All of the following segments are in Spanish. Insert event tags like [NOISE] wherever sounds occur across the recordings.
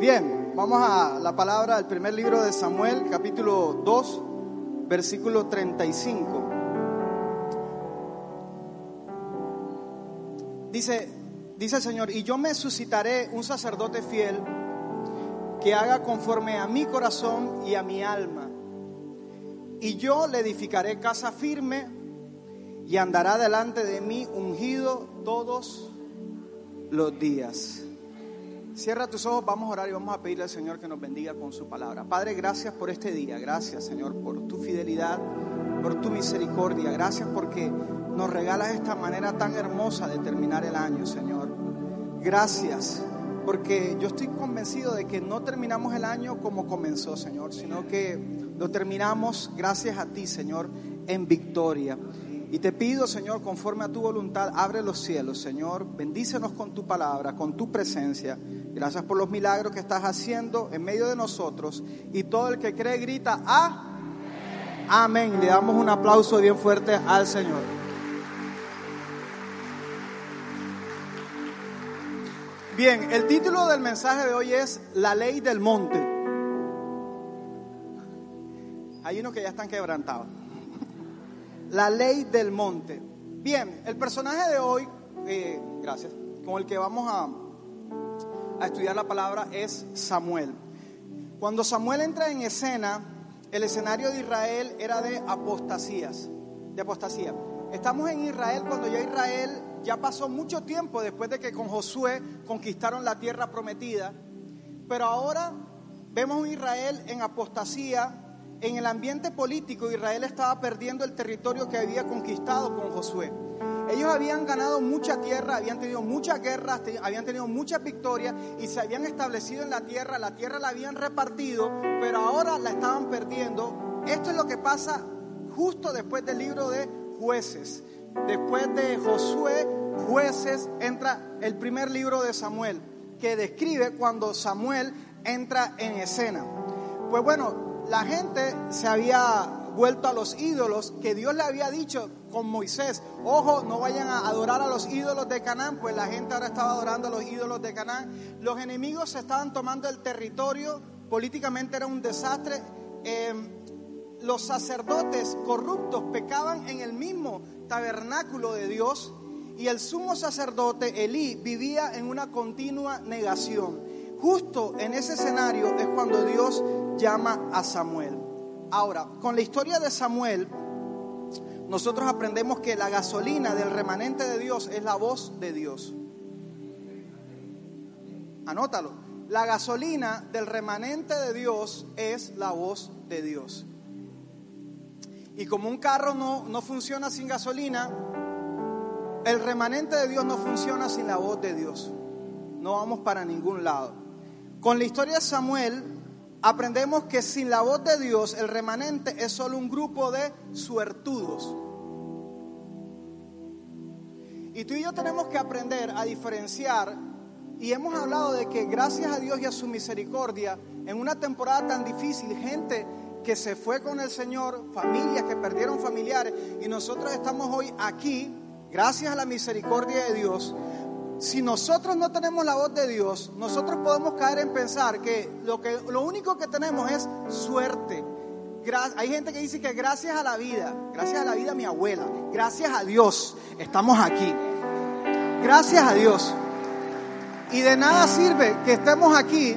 Bien, vamos a la palabra del primer libro de Samuel, capítulo 2, versículo 35. Dice, dice el Señor, y yo me suscitaré un sacerdote fiel que haga conforme a mi corazón y a mi alma. Y yo le edificaré casa firme y andará delante de mí ungido todos los días. Cierra tus ojos, vamos a orar y vamos a pedirle al Señor que nos bendiga con su palabra. Padre, gracias por este día, gracias Señor por tu fidelidad, por tu misericordia, gracias porque nos regalas esta manera tan hermosa de terminar el año, Señor. Gracias, porque yo estoy convencido de que no terminamos el año como comenzó, Señor, sino que lo terminamos gracias a ti, Señor, en victoria. Y te pido, Señor, conforme a tu voluntad, abre los cielos, Señor, bendícenos con tu palabra, con tu presencia. Gracias por los milagros que estás haciendo en medio de nosotros. Y todo el que cree grita. Amén. Le damos un aplauso bien fuerte al Señor. Bien, el título del mensaje de hoy es La ley del monte. Hay unos que ya están quebrantados. La ley del monte. Bien, el personaje de hoy, eh, gracias, con el que vamos a, a estudiar la palabra es Samuel. Cuando Samuel entra en escena, el escenario de Israel era de apostasías, de apostasía. Estamos en Israel cuando ya Israel ya pasó mucho tiempo después de que con Josué conquistaron la tierra prometida, pero ahora vemos un Israel en apostasía en el ambiente político Israel estaba perdiendo el territorio que había conquistado con Josué. Ellos habían ganado mucha tierra, habían tenido muchas guerras, habían tenido muchas victorias y se habían establecido en la tierra, la tierra la habían repartido, pero ahora la estaban perdiendo. Esto es lo que pasa justo después del libro de jueces. Después de Josué, jueces, entra el primer libro de Samuel, que describe cuando Samuel entra en escena. Pues bueno, la gente se había vuelto a los ídolos que Dios le había dicho con Moisés. Ojo, no vayan a adorar a los ídolos de Canaán, pues la gente ahora estaba adorando a los ídolos de Canaán. Los enemigos se estaban tomando el territorio, políticamente era un desastre. Em, los sacerdotes corruptos pecaban en el mismo tabernáculo de Dios y el sumo sacerdote Elí vivía en una continua negación. Justo en ese escenario es cuando Dios llama a Samuel. Ahora, con la historia de Samuel, nosotros aprendemos que la gasolina del remanente de Dios es la voz de Dios. Anótalo. La gasolina del remanente de Dios es la voz de Dios. Y como un carro no, no funciona sin gasolina, el remanente de Dios no funciona sin la voz de Dios. No vamos para ningún lado. Con la historia de Samuel aprendemos que sin la voz de Dios el remanente es solo un grupo de suertudos. Y tú y yo tenemos que aprender a diferenciar, y hemos hablado de que gracias a Dios y a su misericordia, en una temporada tan difícil, gente que se fue con el Señor, familias que perdieron familiares, y nosotros estamos hoy aquí, gracias a la misericordia de Dios, si nosotros no tenemos la voz de Dios, nosotros podemos caer en pensar que lo, que, lo único que tenemos es suerte. Hay gente que dice que gracias a la vida, gracias a la vida mi abuela, gracias a Dios estamos aquí. Gracias a Dios. Y de nada sirve que estemos aquí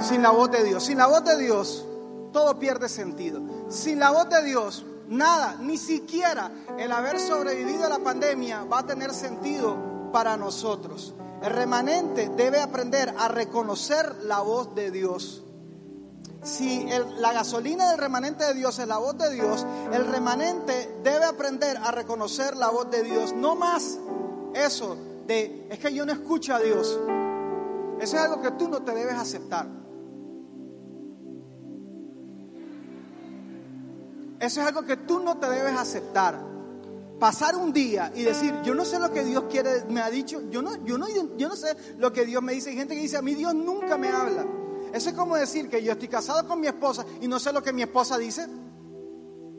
sin la voz de Dios. Sin la voz de Dios, todo pierde sentido. Sin la voz de Dios, nada, ni siquiera el haber sobrevivido a la pandemia va a tener sentido para nosotros. El remanente debe aprender a reconocer la voz de Dios. Si la gasolina del remanente de Dios es la voz de Dios, el remanente debe aprender a reconocer la voz de Dios. No más eso de, es que yo no escucho a Dios. Eso es algo que tú no te debes aceptar. Eso es algo que tú no te debes aceptar pasar un día y decir, yo no sé lo que Dios quiere, me ha dicho, yo no, yo no, yo no sé lo que Dios me dice. Hay gente que dice, a mí Dios nunca me habla. Eso es como decir que yo estoy casado con mi esposa y no sé lo que mi esposa dice.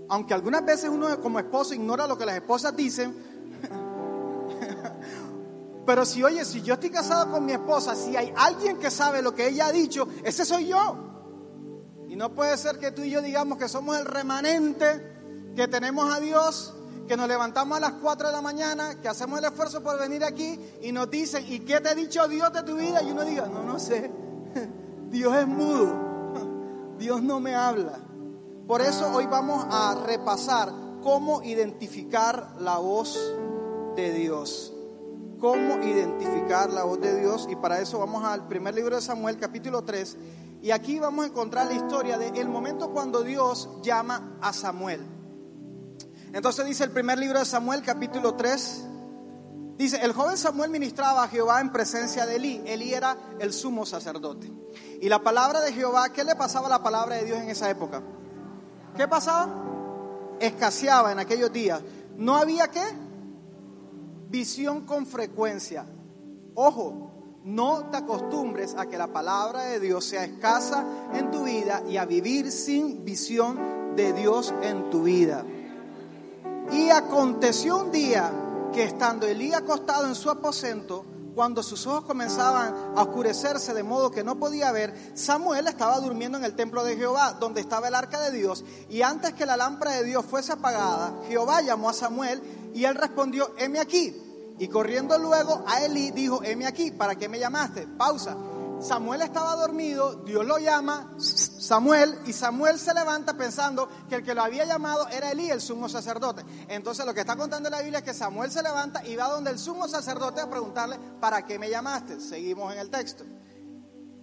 Aunque algunas veces uno como esposo ignora lo que las esposas dicen. [LAUGHS] Pero si, oye, si yo estoy casado con mi esposa, si hay alguien que sabe lo que ella ha dicho, ese soy yo. Y no puede ser que tú y yo digamos que somos el remanente, que tenemos a Dios, que nos levantamos a las 4 de la mañana, que hacemos el esfuerzo por venir aquí y nos dicen, ¿y qué te ha dicho Dios de tu vida? Y uno diga, no, no sé, [LAUGHS] Dios es mudo, [LAUGHS] Dios no me habla. Por eso hoy vamos a repasar cómo identificar la voz de Dios. Cómo identificar la voz de Dios. Y para eso vamos al primer libro de Samuel, capítulo 3. Y aquí vamos a encontrar la historia del el momento cuando Dios llama a Samuel. Entonces dice el primer libro de Samuel, capítulo 3. Dice, el joven Samuel ministraba a Jehová en presencia de Elí. Elí era el sumo sacerdote. Y la palabra de Jehová, ¿qué le pasaba a la palabra de Dios en esa época? ¿Qué pasaba? Escaseaba en aquellos días. No había qué? Visión con frecuencia. Ojo, no te acostumbres a que la palabra de Dios sea escasa en tu vida y a vivir sin visión de Dios en tu vida. Y aconteció un día que estando Elí acostado en su aposento, cuando sus ojos comenzaban a oscurecerse de modo que no podía ver, Samuel estaba durmiendo en el templo de Jehová, donde estaba el arca de Dios, y antes que la lámpara de Dios fuese apagada, Jehová llamó a Samuel y él respondió, heme aquí. Y corriendo luego a Elí dijo, heme aquí, ¿para qué me llamaste? Pausa. Samuel estaba dormido, Dios lo llama, Samuel, y Samuel se levanta pensando que el que lo había llamado era Elí, el sumo sacerdote. Entonces lo que está contando la Biblia es que Samuel se levanta y va donde el sumo sacerdote a preguntarle, ¿para qué me llamaste? Seguimos en el texto.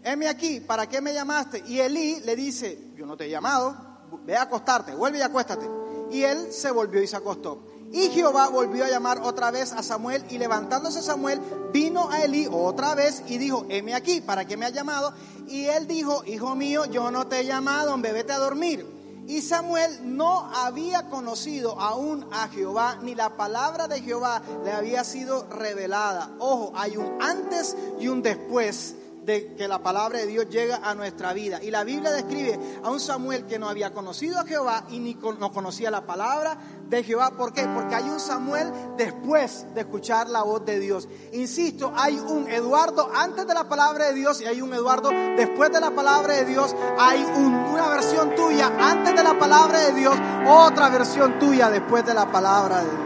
Heme aquí, ¿para qué me llamaste? Y Elí le dice, yo no te he llamado, ve a acostarte, vuelve y acuéstate. Y él se volvió y se acostó. Y Jehová volvió a llamar otra vez a Samuel y levantándose Samuel vino a Elí otra vez y dijo, heme aquí, ¿para qué me has llamado? Y él dijo, hijo mío, yo no te he llamado, vete a dormir. Y Samuel no había conocido aún a Jehová, ni la palabra de Jehová le había sido revelada. Ojo, hay un antes y un después de que la palabra de Dios llega a nuestra vida. Y la Biblia describe a un Samuel que no había conocido a Jehová y ni no conocía la palabra de Jehová. ¿Por qué? Porque hay un Samuel después de escuchar la voz de Dios. Insisto, hay un Eduardo antes de la palabra de Dios y hay un Eduardo después de la palabra de Dios. Hay una versión tuya antes de la palabra de Dios, otra versión tuya después de la palabra de Dios.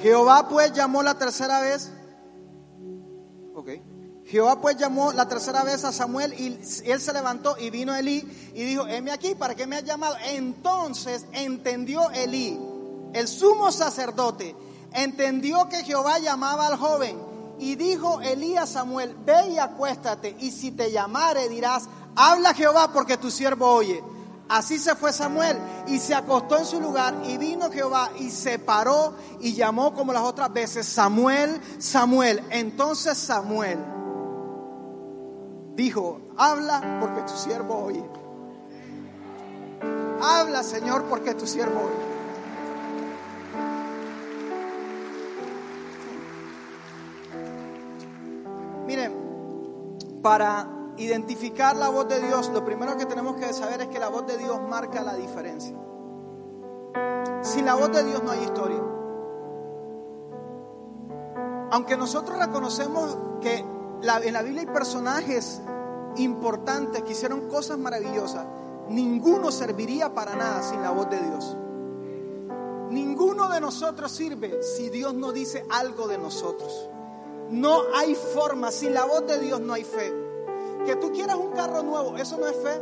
Jehová pues llamó la tercera vez. Ok. Jehová pues llamó la tercera vez a Samuel y él se levantó y vino Elí y dijo, heme aquí, ¿para qué me has llamado? Entonces entendió Elí, el sumo sacerdote, entendió que Jehová llamaba al joven y dijo Elí a Samuel, ve y acuéstate y si te llamare dirás, habla Jehová porque tu siervo oye. Así se fue Samuel y se acostó en su lugar y vino Jehová y se paró y llamó como las otras veces, Samuel, Samuel. Entonces Samuel dijo, habla porque tu siervo oye. Habla Señor porque tu siervo oye. Miren, para identificar la voz de Dios, lo primero que tenemos que saber es que la voz de Dios marca la diferencia. Sin la voz de Dios no hay historia. Aunque nosotros reconocemos que en la Biblia hay personajes importantes que hicieron cosas maravillosas, ninguno serviría para nada sin la voz de Dios. Ninguno de nosotros sirve si Dios no dice algo de nosotros. No hay forma, sin la voz de Dios no hay fe. Que tú quieras un carro nuevo, eso no es fe.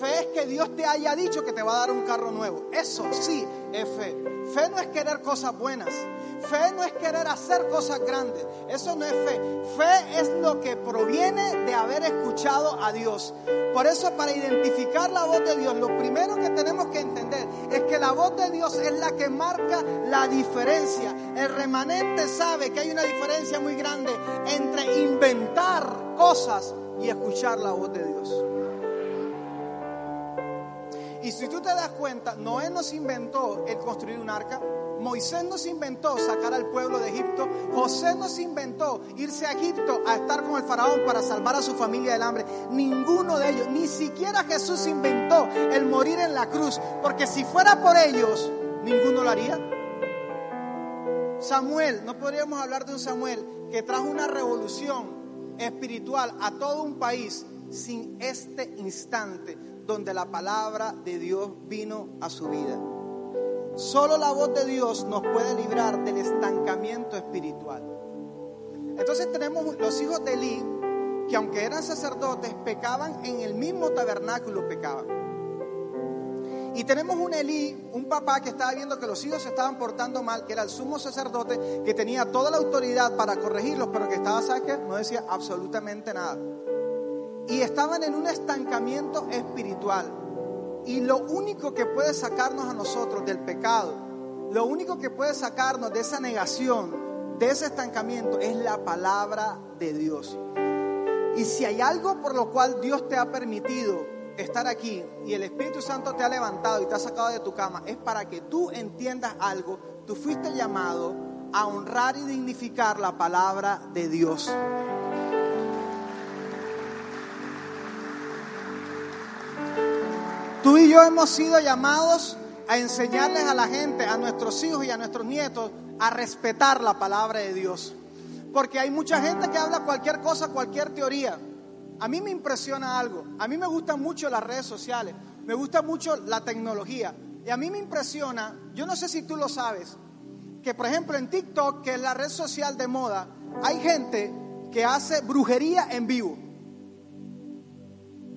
Fe es que Dios te haya dicho que te va a dar un carro nuevo. Eso sí es fe. Fe no es querer cosas buenas. Fe no es querer hacer cosas grandes. Eso no es fe. Fe es lo que proviene de haber escuchado a Dios. Por eso para identificar la voz de Dios, lo primero que tenemos que entender es que la voz de Dios es la que marca la diferencia. El remanente sabe que hay una diferencia muy grande entre inventar cosas y escuchar la voz de Dios. Y si tú te das cuenta, Noé nos inventó el construir un arca, Moisés nos inventó sacar al pueblo de Egipto, José nos inventó irse a Egipto a estar con el faraón para salvar a su familia del hambre. Ninguno de ellos, ni siquiera Jesús inventó el morir en la cruz, porque si fuera por ellos, ninguno lo haría. Samuel, no podríamos hablar de un Samuel que trajo una revolución espiritual a todo un país sin este instante donde la palabra de Dios vino a su vida. Solo la voz de Dios nos puede librar del estancamiento espiritual. Entonces tenemos los hijos de Elí, que aunque eran sacerdotes, pecaban en el mismo tabernáculo, pecaban. Y tenemos un Elí, un papá que estaba viendo que los hijos se estaban portando mal, que era el sumo sacerdote, que tenía toda la autoridad para corregirlos, pero que estaba, ¿sabes? No decía absolutamente nada. Y estaban en un estancamiento espiritual. Y lo único que puede sacarnos a nosotros del pecado, lo único que puede sacarnos de esa negación, de ese estancamiento, es la palabra de Dios. Y si hay algo por lo cual Dios te ha permitido estar aquí y el Espíritu Santo te ha levantado y te ha sacado de tu cama, es para que tú entiendas algo. Tú fuiste llamado a honrar y dignificar la palabra de Dios. Tú y yo hemos sido llamados a enseñarles a la gente, a nuestros hijos y a nuestros nietos, a respetar la palabra de Dios. Porque hay mucha gente que habla cualquier cosa, cualquier teoría. A mí me impresiona algo. A mí me gustan mucho las redes sociales. Me gusta mucho la tecnología. Y a mí me impresiona, yo no sé si tú lo sabes, que por ejemplo en TikTok, que es la red social de moda, hay gente que hace brujería en vivo.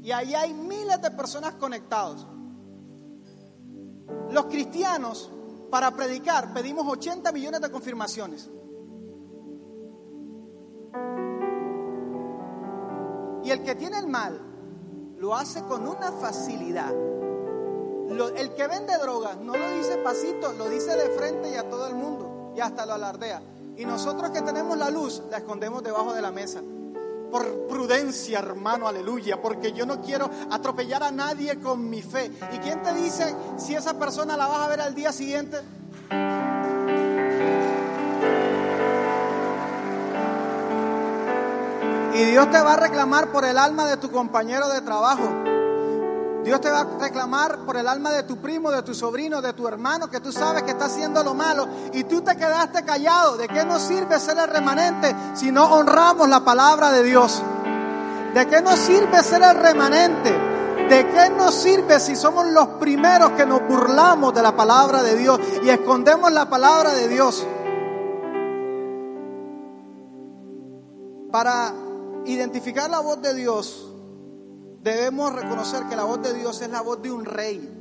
Y ahí hay miles de personas conectados. Los cristianos, para predicar, pedimos 80 millones de confirmaciones. Y el que tiene el mal lo hace con una facilidad. el que vende drogas no lo dice pasito, lo dice de frente y a todo el mundo. Y hasta lo alardea. Y nosotros que tenemos la luz, la escondemos debajo de la mesa por prudencia, hermano, aleluya, porque yo no quiero atropellar a nadie con mi fe. ¿Y quién te dice si esa persona la vas a ver al día siguiente? Y Dios te va a reclamar por el alma de tu compañero de trabajo. Dios te va a reclamar por el alma de tu primo, de tu sobrino, de tu hermano, que tú sabes que está haciendo lo malo y tú te quedaste callado. ¿De qué nos sirve ser el remanente si no honramos la palabra de Dios? ¿De qué nos sirve ser el remanente? ¿De qué nos sirve si somos los primeros que nos burlamos de la palabra de Dios y escondemos la palabra de Dios? Para identificar la voz de Dios, debemos reconocer que la voz de Dios es la voz de un rey.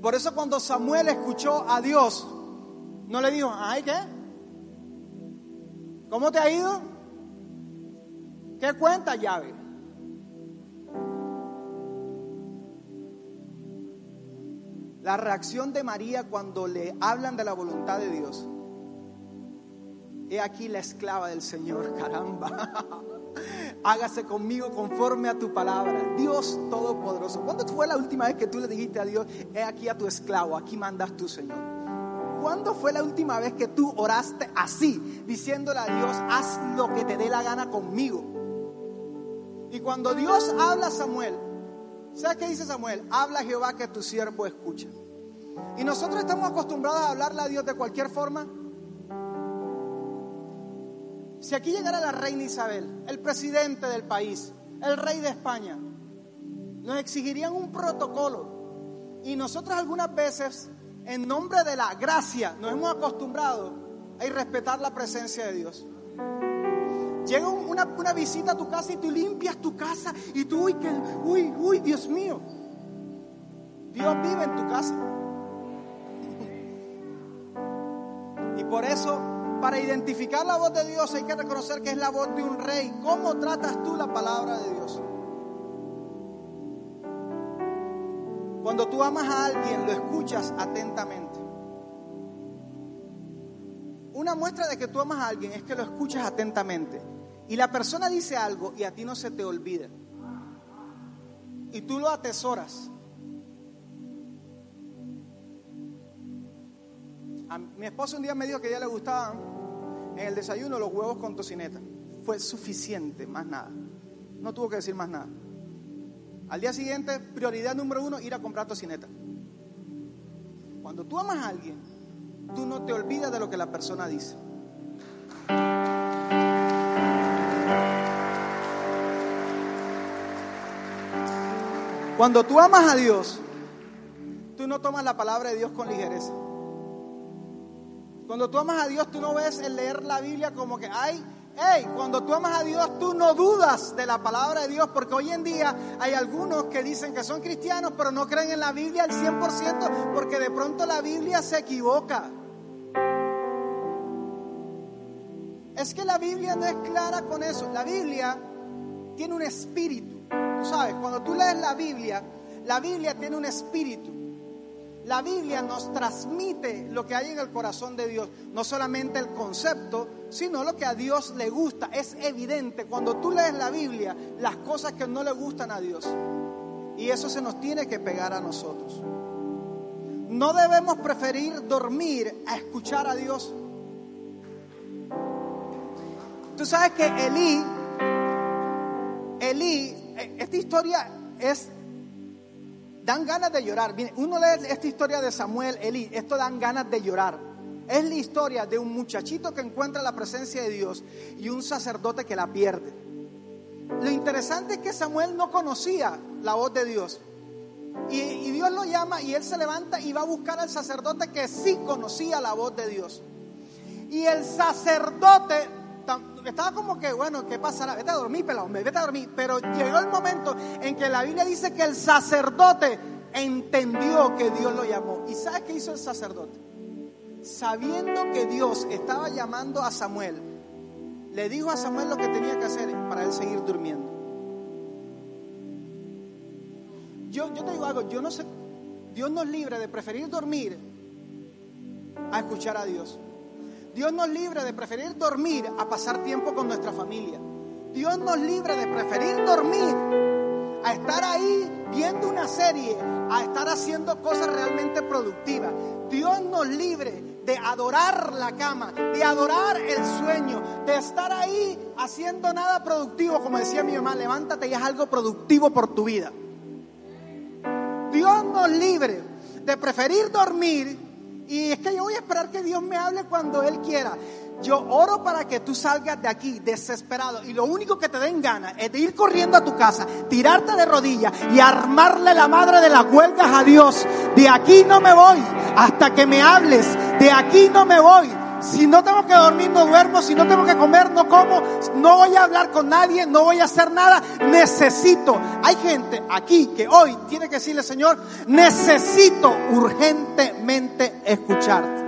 Por eso cuando Samuel escuchó a Dios, no le dijo, ay, ¿qué? ¿Cómo te ha ido? ¿Qué cuenta, llave? La reacción de María cuando le hablan de la voluntad de Dios. He aquí la esclava del Señor, [LAUGHS] caramba. hágase conmigo conforme a tu palabra. Dios Todopoderoso. ¿Cuándo fue la última vez que tú le dijiste a Dios, he aquí a tu esclavo, aquí mandas tú, Señor? ¿Cuándo fue la última vez que tú oraste así, diciéndole a Dios, haz lo que te dé la gana conmigo? Y cuando Dios habla a Samuel, ¿sabes qué dice Samuel? Habla Jehová que tu siervo escucha. Y nosotros estamos acostumbrados a hablarle a Dios de cualquier forma. Si aquí llegara la reina Isabel, el presidente del país, el rey de España, nos exigirían un protocolo. Y nosotros algunas veces, en nombre de la gracia, nos hemos acostumbrado a respetar la presencia de Dios. Llega una, una, visita a tu casa y tú limpias tu casa y tú, uy, que, uy, uy, Dios mío. Dios vive en tu casa. [LAUGHS] Y por eso para identificar la voz de Dios hay que reconocer que es la voz de un rey. ¿Cómo tratas tú la palabra de Dios? Cuando tú amas a alguien, lo escuchas atentamente. Una muestra de que tú amas a alguien es que lo escuchas atentamente. Y la persona dice algo y a ti no se te olvida. Y tú lo atesoras. Mi esposa un día me dijo que a ella le gustaban en el desayuno los huevos con tocineta. Fue suficiente, más nada. No tuvo que decir más nada. Al día siguiente, prioridad número uno, ir a comprar tocineta. Cuando tú amas a alguien, tú no te olvidas de lo que la persona dice. Cuando tú amas a Dios, tú no tomas la palabra de Dios con ligereza. Cuando tú amas a Dios, tú no ves el leer la Biblia como que, ay, hey, cuando tú amas a Dios, tú no dudas de la palabra de Dios, porque hoy en día hay algunos que dicen que son cristianos, pero no creen en la Biblia al 100%, porque de pronto la Biblia se equivoca. Es que la Biblia no es clara con eso. La Biblia tiene un espíritu. Tú sabes, cuando tú lees la Biblia, la Biblia tiene un espíritu. La Biblia nos transmite lo que hay en el corazón de Dios, no solamente el concepto, sino lo que a Dios le gusta. Es evidente cuando tú lees la Biblia las cosas que no le gustan a Dios. Y eso se nos tiene que pegar a nosotros. No debemos preferir dormir a escuchar a Dios. Tú sabes que Elí, Elí, eh, esta historia es, dan ganas de llorar. Uno lee esta historia de Samuel, Elí, esto dan ganas de llorar. Es la historia de un muchachito que encuentra la presencia de Dios y un sacerdote que la pierde. Lo interesante es que Samuel no conocía la voz de Dios. Y, Dios lo llama y él se levanta y va a buscar al sacerdote que sí conocía la voz de Dios. Y el sacerdote estaba como que, bueno, ¿qué pasará? Vete a dormir, pelado, vete a dormir. Pero llegó el momento en que la Biblia dice que el sacerdote entendió que Dios lo llamó. ¿Y sabes qué hizo el sacerdote? Sabiendo que Dios estaba llamando a Samuel, le dijo a Samuel lo que tenía que hacer para él seguir durmiendo. Yo, yo te digo algo, yo no sé, Dios nos libre de preferir dormir a escuchar a Dios. Dios nos libre de preferir dormir a pasar tiempo con nuestra familia. Dios nos libre de preferir dormir a estar ahí viendo una serie, a estar haciendo cosas realmente productivas. Dios nos libre de adorar la cama, de adorar el sueño, de estar ahí haciendo nada productivo, como decía mi mamá, levántate y haz algo productivo por tu vida. Dios nos libre de preferir dormir y es que yo voy a esperar que Dios me hable cuando Él quiera. Yo oro para que tú salgas de aquí desesperado y lo único que te den ganas es de ir corriendo a tu casa, tirarte de rodillas y armarle la madre de las huelgas a Dios. De aquí no me voy hasta que me hables. De aquí no me voy si no tengo que dormir, no duermo. Si no tengo que comer, no como. No voy a hablar con nadie, no voy a hacer nada. Necesito. Hay gente aquí que hoy tiene que decirle, Señor, necesito urgentemente escucharte.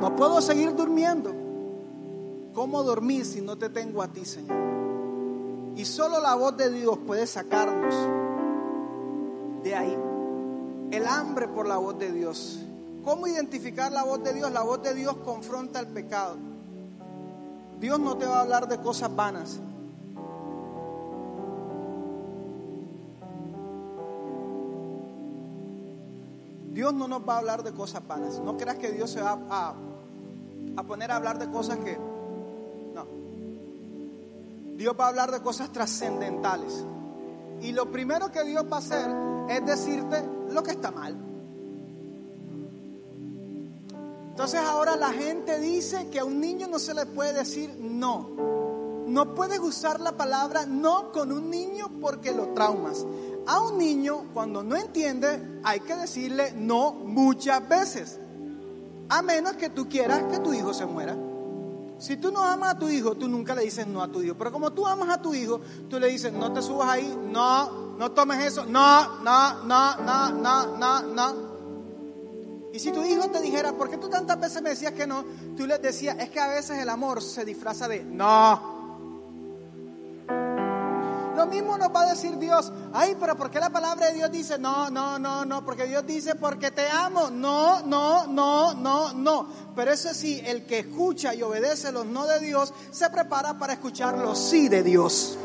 No puedo seguir durmiendo. ¿Cómo dormir si no te tengo a ti, Señor? Y solo la voz de Dios puede sacarnos de ahí. El hambre por la voz de Dios ¿Cómo identificar la voz de Dios? La voz de Dios confronta el pecado. Dios no te va a hablar de cosas vanas. Dios no nos va a hablar de cosas vanas. No creas que Dios se va a, a poner a hablar de cosas que... No. Dios va a hablar de cosas trascendentales. Y lo primero que Dios va a hacer es decirte lo que está mal. Entonces ahora la gente dice que a un niño no se le puede decir no. No puedes usar la palabra no con un niño porque lo traumas. A un niño cuando no entiende hay que decirle no muchas veces. A menos que tú quieras que tu hijo se muera. Si tú no amas a tu hijo, tú nunca le dices no a tu hijo. Pero como tú amas a tu hijo, tú le dices, no te subas ahí, no, no tomes eso, no, no, no, no, no, no, no. Y si tu hijo te dijera, ¿por qué tú tantas veces me decías que no? Tú le decías, es que a veces el amor se disfraza de no. Lo mismo nos va a decir Dios, ay, pero ¿por qué la palabra de Dios dice no, no, no, no? Porque Dios dice, porque te amo. No, no, no, no, no. Pero eso sí, el que escucha y obedece los no de Dios, se prepara para escuchar los sí de Dios.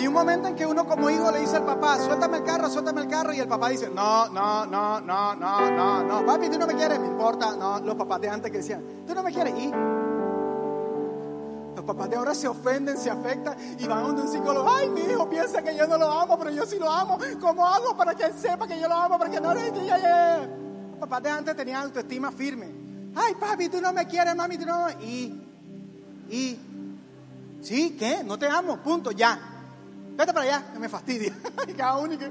Hay un momento en que uno como hijo le dice al papá, suéltame el carro, suéltame el carro, y el papá dice, no, no, no, no, no, no, no, papi, tú no me quieres, me importa, no, los papás de antes que decían, tú no me quieres, y Los papás de ahora se ofenden, se afectan y van a un psicólogo. Ay, mi hijo piensa que yo no lo amo, pero yo sí lo amo. ¿Cómo hago para que él sepa que yo lo amo? Para que no le diga. Los papás de antes tenían autoestima firme. Ay, papi, tú no me quieres, mami, tú no. Y, y, sí, ¿qué? No te amo, punto, ya. Vete para allá, que me fastidia. [LAUGHS] Cada uno que...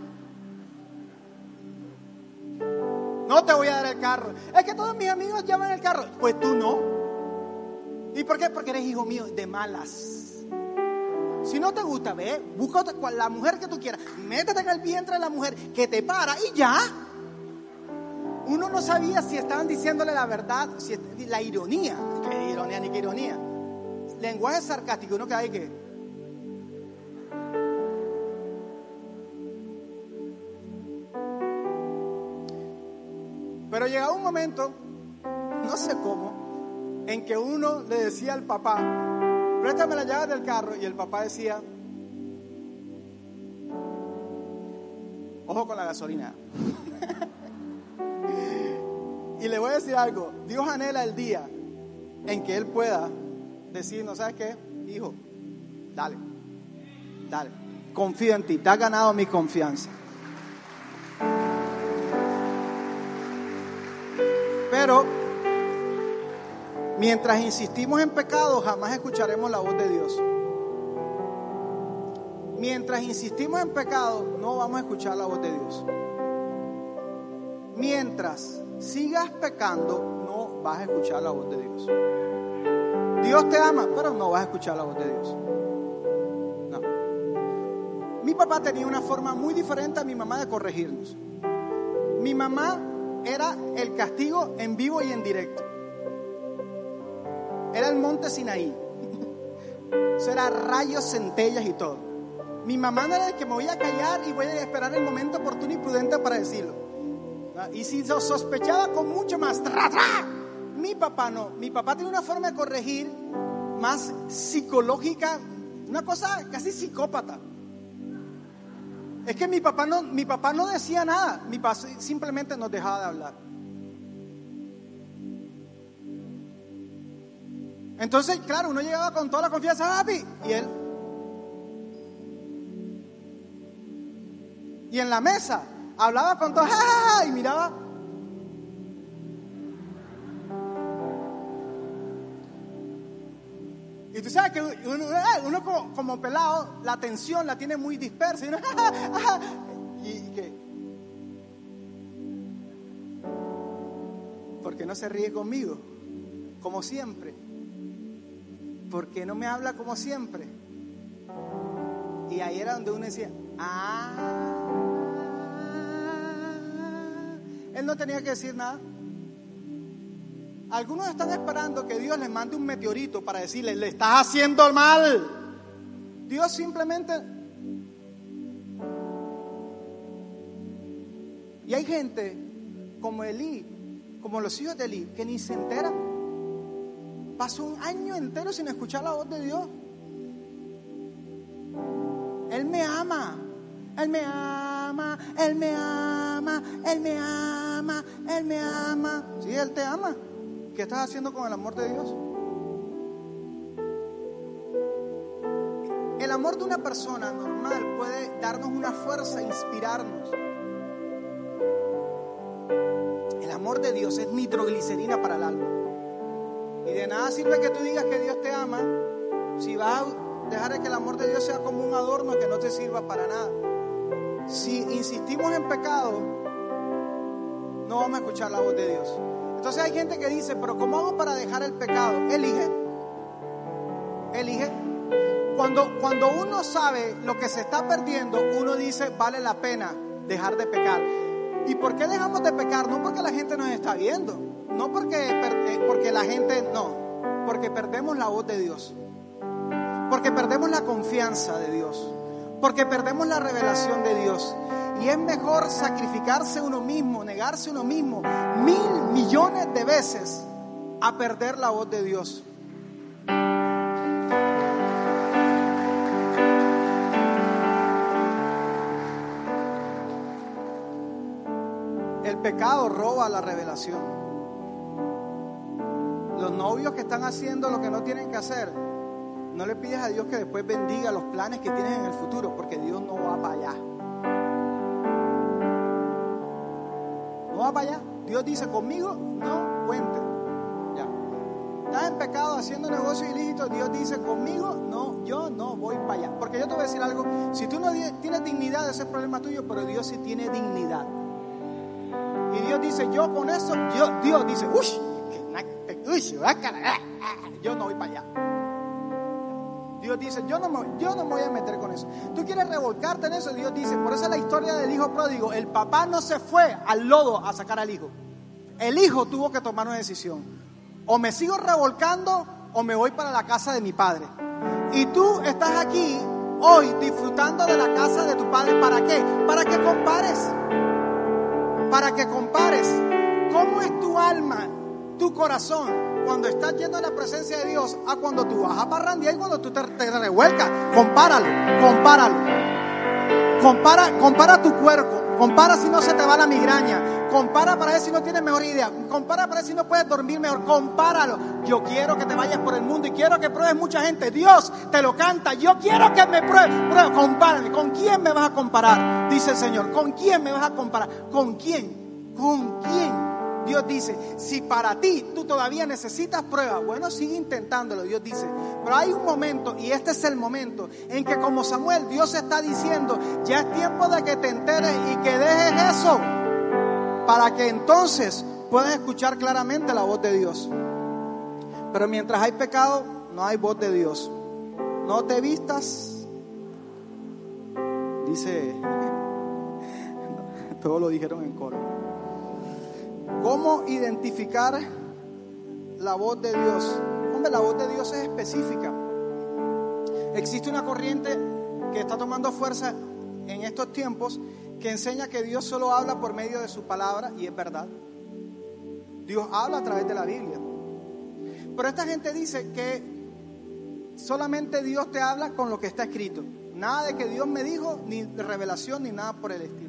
No te voy a dar el carro. Es que todos mis amigos llevan el carro. Pues tú no. ¿Y por qué? Porque eres hijo mío de malas. Si no te gusta, ve, busca la mujer que tú quieras. Métete en el vientre de la mujer que te para y ya. Uno no sabía si estaban diciéndole la verdad, si la ironía. ¿Qué ironía ni qué ironía? Lenguaje sarcástico, uno que hay que llegaba un momento, no sé cómo, en que uno le decía al papá, préstame la llave del carro, y el papá decía, ojo con la gasolina. [LAUGHS] y le voy a decir algo, Dios anhela el día en que Él pueda decir, ¿no sabes qué? Hijo, dale, dale, confío en ti, te has ganado mi confianza. Pero mientras insistimos en pecado, jamás escucharemos la voz de Dios. Mientras insistimos en pecado, no vamos a escuchar la voz de Dios. Mientras sigas pecando, no vas a escuchar la voz de Dios. Dios te ama, pero no vas a escuchar la voz de Dios. No. Mi papá tenía una forma muy diferente a mi mamá de corregirnos. Mi mamá era el castigo en vivo y en directo. Era el monte Sinaí. [LAUGHS] Eso era rayos, centellas y todo. Mi mamá era de que me voy a callar y voy a esperar el momento oportuno y prudente para decirlo. Ah, y si lo sospechaba con mucho más, ¡tra, mi papá no. Mi papá tiene una forma de corregir más psicológica, una cosa casi psicópata. Es que mi papá no, mi papá no decía nada, mi papá simplemente nos dejaba de hablar. Entonces, claro, uno llegaba con toda la confianza, papi, y él. Y en la mesa hablaba con todo, y miraba sabes que uno, eh, como, pelado, la atención la tiene muy dispersa. [LAUGHS] Y, y, que, ¿Por qué no se ríe conmigo? Como siempre. ¿Por qué no me habla como siempre? Y ahí era donde uno decía, ah, él no tenía que decir nada. Algunos están esperando que Dios les mande un meteorito para decirles, le estás haciendo mal. Dios simplemente... Y hay gente como Elí, como los hijos de Elí, que ni se enteran. Pasó un año entero sin escuchar la voz de Dios. Él me ama, Él me ama, Él me ama, Él me ama, Él me ama. Sí, Él te ama. ¿Qué estás haciendo con el amor de Dios? El amor de una persona normal puede darnos una fuerza, inspirarnos. El amor de Dios es nitroglicerina para el alma. Y de nada sirve que tú digas que Dios te ama si vas a dejar que el amor de Dios sea como un adorno que no te sirva para nada. Si insistimos en pecado, no vamos a escuchar la voz de Dios. Entonces hay gente que dice, pero ¿cómo hago para dejar el pecado? Elige. Elige. Cuando, cuando uno sabe lo que se está perdiendo, uno dice, vale la pena dejar de pecar. ¿Y por qué dejamos de pecar? No porque la gente nos está viendo, no porque, eh, porque la gente, no, porque perdemos la voz de Dios, porque perdemos la confianza de Dios, porque perdemos la revelación de Dios. Y es mejor sacrificarse uno mismo, negarse uno mismo mil millones de veces a perder la voz de Dios. El pecado roba la revelación. Los novios que están haciendo lo que no tienen que hacer no le pides a Dios que después bendiga los planes que tienes en el futuro, porque Dios no va para allá. Para allá. Dios dice, conmigo no cuente. Ya. Estás en pecado haciendo negocios ilícitos. Dios dice, conmigo no, yo no voy para allá. Porque yo te voy a decir algo. Si tú no tienes dignidad, ese es problema tuyo, pero Dios sí tiene dignidad. Y Dios dice, yo con eso, yo, Dios dice, uy, yo no voy para allá. Dios dice, yo no, me, yo no voy a meter con eso. Tú quieres revolcarte en eso, Dios dice, por eso es la historia del hijo pródigo. El papá no se fue al lodo a sacar al hijo. El hijo tuvo que tomar una decisión. O me sigo revolcando o me voy para la casa de mi padre. Y tú estás aquí hoy disfrutando de la casa de tu padre. ¿Para qué? Para que compares. Para que compares cómo es tu alma, tu corazón, cuando estás yendo a la presencia de Dios a cuando tú vas a parrandear y cuando tú te, revuelcas. Compáralo, compáralo. Compara, compara tu cuerpo. Compara si no se te va la migraña. Compara para ver si no tienes mejor idea. Compara para ver si no puedes dormir mejor. Compáralo. Yo quiero que te vayas por el mundo y quiero que pruebes mucha gente. Dios te lo canta. Yo quiero que me pruebes. Prueba, compárame. ¿Con quién me vas a comparar? Dice el Señor. ¿Con quién me vas a comparar? ¿Con quién? ¿Con quién? Dios dice, si para ti tú todavía necesitas pruebas, bueno, sigue intentándolo, Dios dice. Pero hay un momento, y este es el momento, en que como Samuel, Dios está diciendo, ya es tiempo de que te enteres y que dejes eso, para que entonces puedas escuchar claramente la voz de Dios. Pero mientras hay pecado, no hay voz de Dios. No te vistas, dice, [LAUGHS] todos lo dijeron en coro. ¿Cómo identificar la voz de Dios? Hombre, la voz de Dios es específica. Existe una corriente que está tomando fuerza en estos tiempos que enseña que Dios solo habla por medio de su palabra y es verdad. Dios habla a través de la Biblia. Pero esta gente dice que solamente Dios te habla con lo que está escrito. Nada de que Dios me dijo, ni revelación, ni nada por el estilo.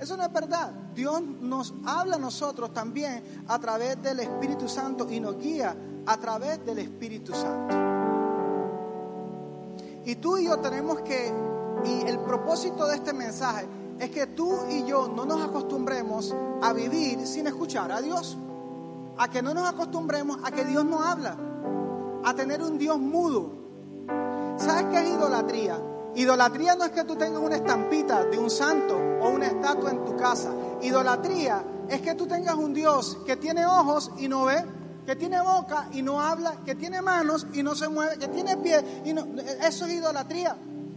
Eso no es verdad. Dios nos habla a nosotros también a través del Espíritu Santo y nos guía a través del Espíritu Santo. Y tú y yo tenemos que, y el propósito de este mensaje es que tú y yo no nos acostumbremos a vivir sin escuchar a Dios. A que no nos acostumbremos a que Dios no habla. A tener un Dios mudo. ¿Sabes qué es idolatría? Idolatría no es que tú tengas una estampita de un santo o una estatua en tu casa. Idolatría es que tú tengas un Dios que tiene ojos y no ve, que tiene boca y no habla, que tiene manos y no se mueve, que tiene pies y no. Eso es idolatría.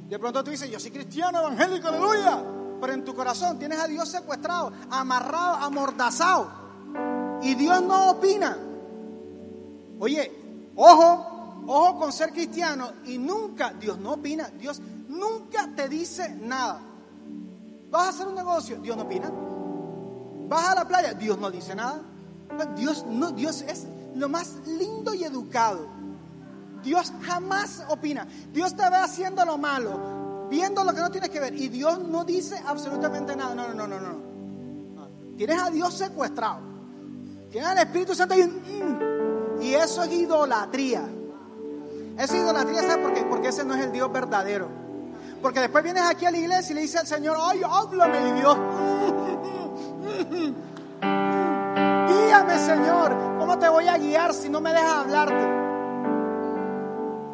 De pronto tú dices, yo soy cristiano, evangélico, aleluya. Pero en tu corazón tienes a Dios secuestrado, amarrado, amordazado. Y Dios no opina. Oye, ojo, ojo con ser cristiano y nunca, Dios no opina, Dios nunca te dice nada. Vas a hacer un negocio, Dios no opina. Vas a la playa, Dios no dice nada. Dios, no, Dios es lo más lindo y educado. Dios jamás opina. Dios te ve haciendo lo malo, viendo lo que no tienes que ver. Y Dios no dice absolutamente nada. No, no, no, no, no. Tienes a Dios secuestrado. Tienes al Espíritu Santo y, mm, y eso es idolatría. Eso es idolatría, ¿sabes por qué? Porque ese no es el Dios verdadero. Porque después vienes aquí a la iglesia y le dices al Señor, ay, háblame, Dios. Guíame, Señor. ¿Cómo te voy a guiar si no me dejas hablarte?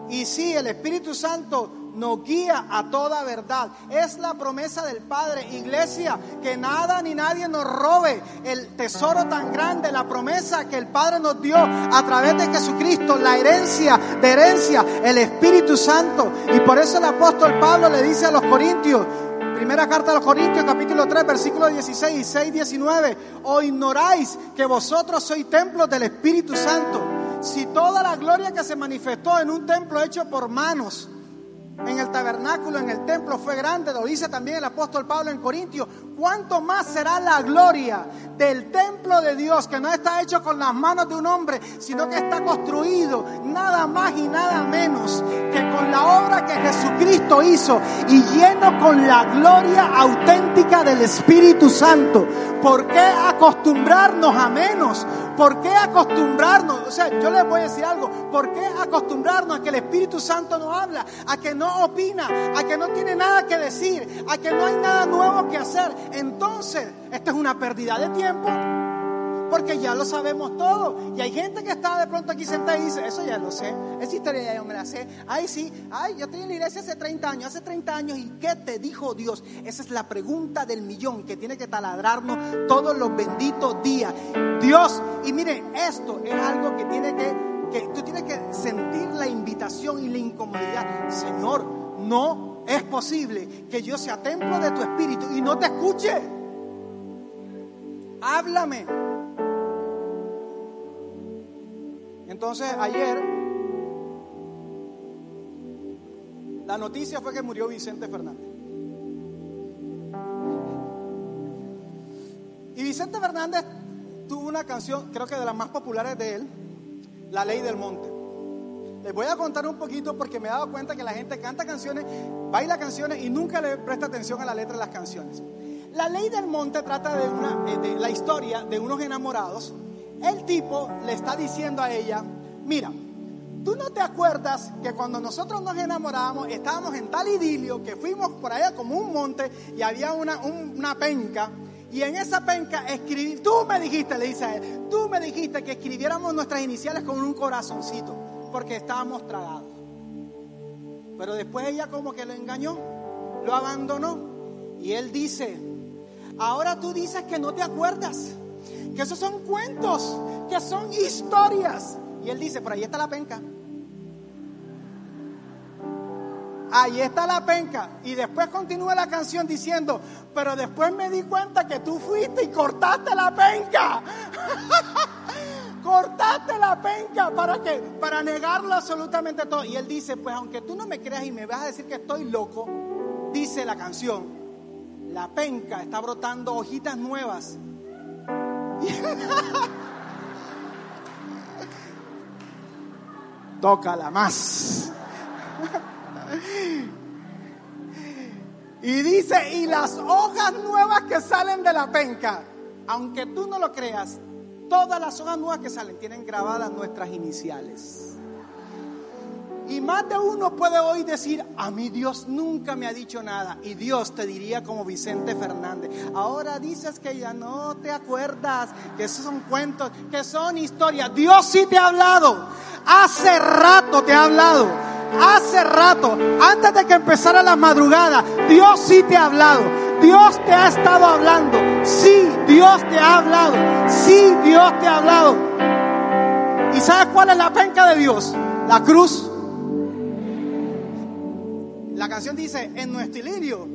Y sí, el Espíritu Santo nos guía a toda verdad. Es la promesa del Padre, iglesia, que nada ni nadie nos robe el tesoro tan grande, la promesa que el Padre nos dio a través de Jesucristo, la herencia de herencia, el Espíritu Santo. Y por eso el apóstol Pablo le dice a los corintios, Primera carta a los Corintios, capítulo 3, versículo 16 y 6, 19. O ignoráis que vosotros sois templos del Espíritu Santo. Si toda la gloria que se manifestó en un templo hecho por manos, en el tabernáculo, en el templo fue grande, lo dice también el apóstol Pablo en Corintios. ¿Cuánto más será la gloria del templo de Dios que no está hecho con las manos de un hombre, sino que está construido nada más y nada menos que con la obra que Jesucristo hizo y lleno con la gloria auténtica del Espíritu Santo? ¿Por qué acostumbrarnos a menos? ¿Por qué acostumbrarnos? O sea, yo les voy a decir algo. ¿Por qué acostumbrarnos a que el Espíritu Santo no habla? A que no opina, a que no tiene nada que decir, a que no hay nada nuevo que hacer. Entonces, esto es una pérdida de tiempo porque ya lo sabemos todo. Y hay gente que está de pronto aquí sentada y dice, eso ya lo sé, esa historia ya yo me la sé. Ay, sí, ay, yo estoy en la iglesia hace 30 años, hace 30 años, ¿y qué te dijo Dios? Esa es la pregunta del millón que tiene que taladrarnos todos los benditos días. Dios, y miren, esto es algo que tiene que, que tú tienes que sentir la invitación y la incomodidad. Señor, no es posible que yo sea templo de tu espíritu y no te escuche. Háblame. Entonces ayer la noticia fue que murió Vicente Fernández. Y Vicente Fernández tuvo una canción, creo que de las más populares de él, La Ley del Monte. Les voy a contar un poquito porque me he dado cuenta que la gente canta canciones, baila canciones y nunca le presta atención a la letra de las canciones. La Ley del Monte trata de, una, eh, de la historia de unos enamorados el tipo le está diciendo a ella, mira, tú no te acuerdas que cuando nosotros nos enamorábamos estábamos en tal idilio que fuimos por allá como un monte y había una, una penca y en esa penca escribí, tú me dijiste, le dice a él, tú me dijiste que escribiéramos nuestras iniciales con un corazoncito porque estábamos tragados. Pero después ella como que lo engañó, lo abandonó y él dice, ahora tú dices que no te acuerdas que esos son cuentos, que son historias. Y él dice, por ahí está la penca. Ahí está la penca. Y después continúa la canción diciendo, pero después me di cuenta que tú fuiste y cortaste la penca. [LAUGHS] cortaste la penca. ¿Para qué? Para negarlo absolutamente todo. Y él dice, pues aunque tú no me creas y me vas a decir que estoy loco, dice la canción, la penca está brotando hojitas nuevas [LAUGHS] Tócala más. Y dice, y las hojas nuevas que salen de la penca, aunque tú no lo creas, todas las hojas nuevas que salen tienen grabadas nuestras iniciales. Y más de uno puede hoy decir, a mí Dios nunca me ha dicho nada. Y Dios te diría como Vicente Fernández, ahora dices que ya no te acuerdas, que esos son cuentos, que son historias. Dios sí te ha hablado. Hace rato te ha hablado. Hace rato, antes de que empezara la madrugada, Dios sí te ha hablado. Dios te ha estado hablando. Sí, Dios te ha hablado. Sí, Dios te ha hablado. ¿Y sabes cuál es la penca de Dios? La cruz. La canción dice, en nuestro ilirio,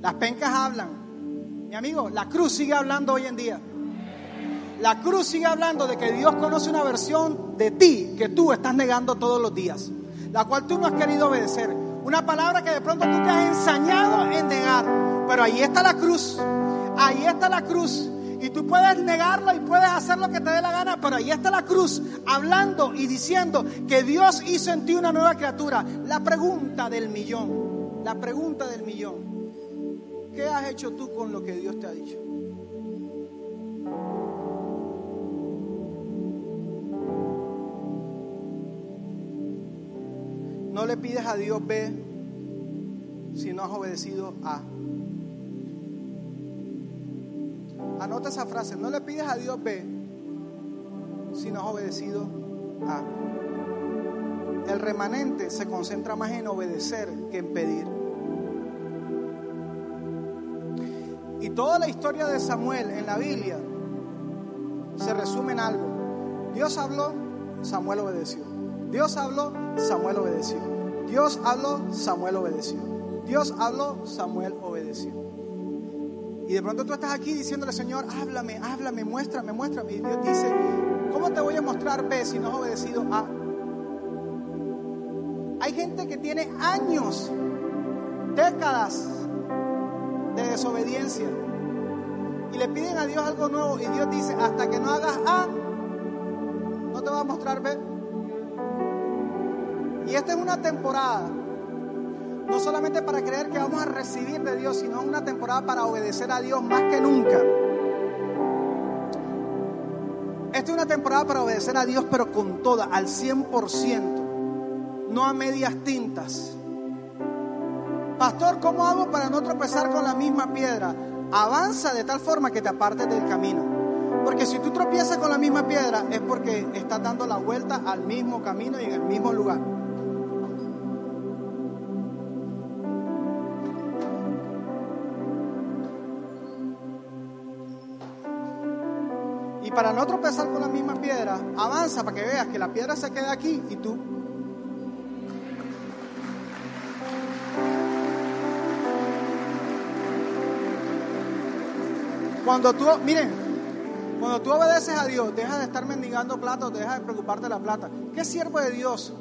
las pencas hablan. Mi amigo, la cruz sigue hablando hoy en día. La cruz sigue hablando de que Dios conoce una versión de ti que tú estás negando todos los días, la cual tú no has querido obedecer. Una palabra que de pronto tú te has ensañado en negar. Pero ahí está la cruz. Ahí está la cruz. Y tú puedes negarlo y puedes hacer lo que te dé la gana, pero ahí está la cruz hablando y diciendo que Dios hizo en ti una nueva criatura. La pregunta del millón, la pregunta del millón. ¿Qué has hecho tú con lo que Dios te ha dicho? No le pides a Dios B si no has obedecido A. Anota esa frase, no le pides a Dios B si no has obedecido A. El remanente se concentra más en obedecer que en pedir. Y toda la historia de Samuel en la Biblia se resume en algo. Dios habló, Samuel obedeció. Dios habló, Samuel obedeció. Dios habló, Samuel obedeció. Dios habló, Samuel obedeció. Y de pronto tú estás aquí diciéndole, Señor, háblame, háblame, muéstrame, muéstrame. Y Dios dice, ¿cómo te voy a mostrar B si no has obedecido A? Hay gente que tiene años, décadas de desobediencia. Y le piden a Dios algo nuevo y Dios dice, hasta que no hagas A, no te va a mostrar B. Y esta es una temporada no solamente para creer que vamos a recibir de Dios, sino una temporada para obedecer a Dios más que nunca. Esta es una temporada para obedecer a Dios, pero con toda, al 100%, no a medias tintas. Pastor, ¿cómo hago para no tropezar con la misma piedra? Avanza de tal forma que te apartes del camino. Porque si tú tropiezas con la misma piedra es porque estás dando la vuelta al mismo camino y en el mismo lugar. Para no tropezar con la misma piedra, avanza para que veas que la piedra se queda aquí y tú Cuando tú, miren, cuando tú obedeces a Dios, dejas de estar mendigando plata o dejas de preocuparte de la plata. ¿Qué siervo de Dios?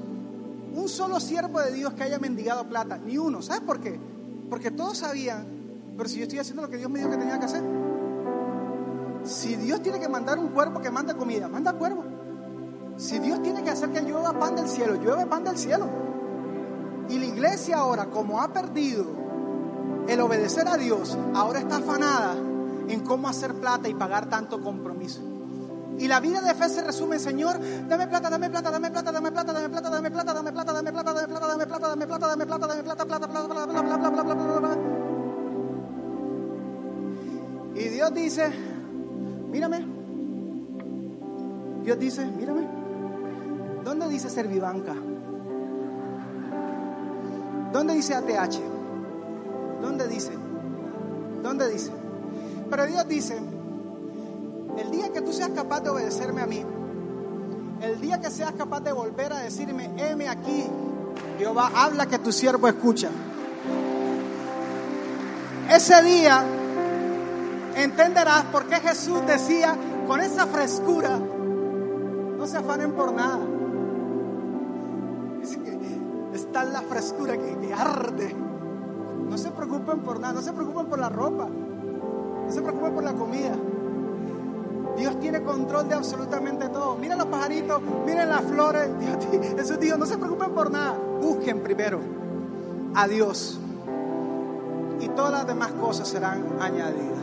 Un solo siervo de Dios que haya mendigado plata, ni uno. ¿Sabes por qué? Porque todos sabían, pero si yo estoy haciendo lo que Dios me dijo que tenía que hacer. Si Dios tiene que mandar un cuervo que manda comida, manda cuervo. Si Dios tiene que hacer que llueva pan del cielo, llueve pan del cielo. Y la iglesia ahora, como ha perdido el obedecer a Dios, ahora está afanada en cómo hacer plata y pagar tanto compromiso. Y la vida de fe se resume, Señor, dame plata, dame plata, dame plata, dame plata, dame plata, dame plata, dame plata, dame plata, dame plata, dame plata, dame plata, dame plata, dame plata, plata, plata, bla, bla, bla, bla, bla, bla, Y Dios dice, mírame. Dios dice, mírame. ¿Dónde dice Servibanca? ¿Dónde dice ATH? ¿Dónde dice? ¿Dónde dice? Pero Dios dice, el día que tú seas capaz de obedecerme a mí, el día que seas capaz de volver a decirme, heme aquí, Jehová, habla que tu siervo escucha. Ese día entenderás por qué Jesús decía con esa frescura, no se afanen por nada. Está la frescura que, que arde. No se preocupen por nada, no se preocupen por la ropa. No se preocupen por la comida. Dios tiene control de absolutamente todo. Miren los pajaritos, miren las flores. Jesús dijo, no se preocupen por nada. Busquen primero a Dios. Y todas las demás cosas serán añadidas.